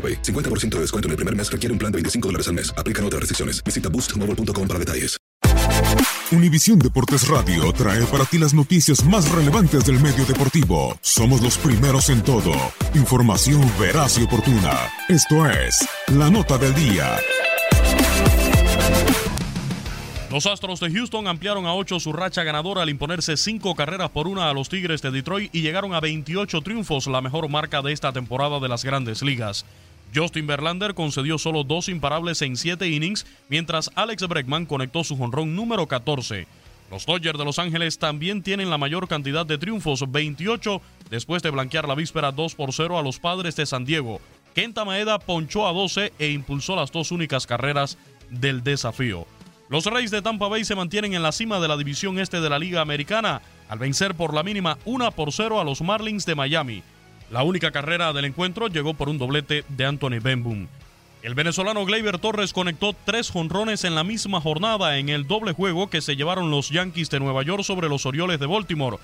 AroPay. 50% de descuento en el primer mes requiere un plan de 25 dólares al mes. Aplican otras restricciones. Visita boostmobile.com para detalles. Univisión Deportes Radio trae para ti las noticias más relevantes del medio deportivo. Somos los primeros en todo. Información veraz y oportuna. Esto es La Nota del Día. Los Astros de Houston ampliaron a 8 su racha ganadora al imponerse 5 carreras por una a los Tigres de Detroit y llegaron a 28 triunfos, la mejor marca de esta temporada de las grandes ligas. Justin Verlander concedió solo dos imparables en 7 innings, mientras Alex Bregman conectó su jonrón número 14. Los Dodgers de Los Ángeles también tienen la mayor cantidad de triunfos, 28, después de blanquear la víspera 2 por 0 a los Padres de San Diego. Kenta Maeda ponchó a 12 e impulsó las dos únicas carreras del desafío. Los Reyes de Tampa Bay se mantienen en la cima de la división este de la Liga Americana al vencer por la mínima 1 por 0 a los Marlins de Miami. La única carrera del encuentro llegó por un doblete de Anthony Benboom. El venezolano Gleyber Torres conectó tres jonrones en la misma jornada en el doble juego que se llevaron los Yankees de Nueva York sobre los Orioles de Baltimore.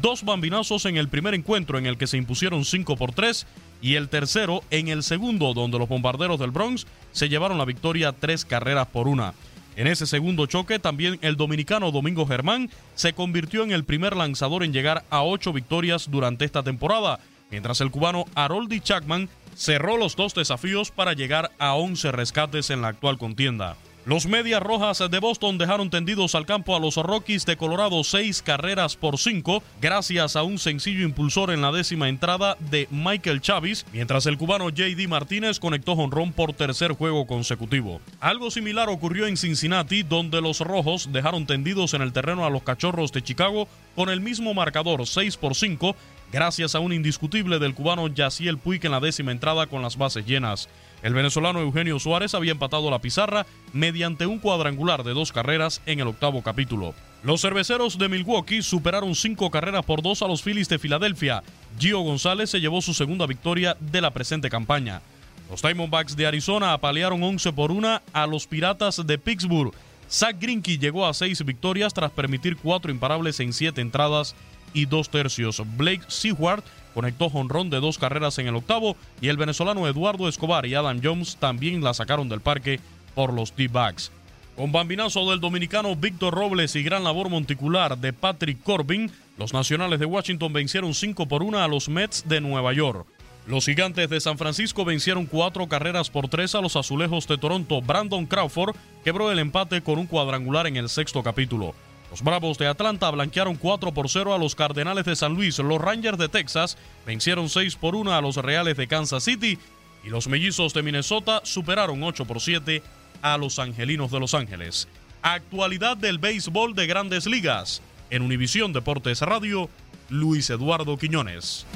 Dos bambinazos en el primer encuentro en el que se impusieron 5 por 3 y el tercero en el segundo donde los bombarderos del Bronx se llevaron la victoria tres carreras por una. En ese segundo choque, también el dominicano Domingo Germán se convirtió en el primer lanzador en llegar a ocho victorias durante esta temporada, mientras el cubano Haroldi Chapman cerró los dos desafíos para llegar a 11 rescates en la actual contienda. Los Medias Rojas de Boston dejaron tendidos al campo a los Rockies de Colorado seis carreras por cinco, gracias a un sencillo impulsor en la décima entrada de Michael Chavis, mientras el cubano JD Martínez conectó jonrón por tercer juego consecutivo. Algo similar ocurrió en Cincinnati, donde los Rojos dejaron tendidos en el terreno a los Cachorros de Chicago con el mismo marcador 6 por 5, gracias a un indiscutible del cubano Yaciel Puig en la décima entrada con las bases llenas. El venezolano Eugenio Suárez había empatado la pizarra mediante un cuadrangular de dos carreras en el octavo capítulo. Los cerveceros de Milwaukee superaron cinco carreras por dos a los Phillies de Filadelfia. Gio González se llevó su segunda victoria de la presente campaña. Los Diamondbacks de Arizona apalearon 11 por 1 a los Piratas de Pittsburgh. Zach Greinke llegó a seis victorias tras permitir cuatro imparables en siete entradas y dos tercios. Blake Seward conectó jonrón de dos carreras en el octavo y el venezolano Eduardo Escobar y Adam Jones también la sacaron del parque por los D-Backs. Con bambinazo del dominicano Víctor Robles y gran labor monticular de Patrick Corbin, los nacionales de Washington vencieron 5 por 1 a los Mets de Nueva York. Los gigantes de San Francisco vencieron cuatro carreras por tres a los azulejos de Toronto. Brandon Crawford quebró el empate con un cuadrangular en el sexto capítulo. Los Bravos de Atlanta blanquearon 4 por 0 a los Cardenales de San Luis. Los Rangers de Texas vencieron 6 por 1 a los Reales de Kansas City. Y los Mellizos de Minnesota superaron 8 por 7 a los Angelinos de Los Ángeles. Actualidad del béisbol de grandes ligas. En Univisión Deportes Radio, Luis Eduardo Quiñones.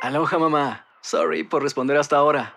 Aloha mamá. Sorry por responder hasta ahora.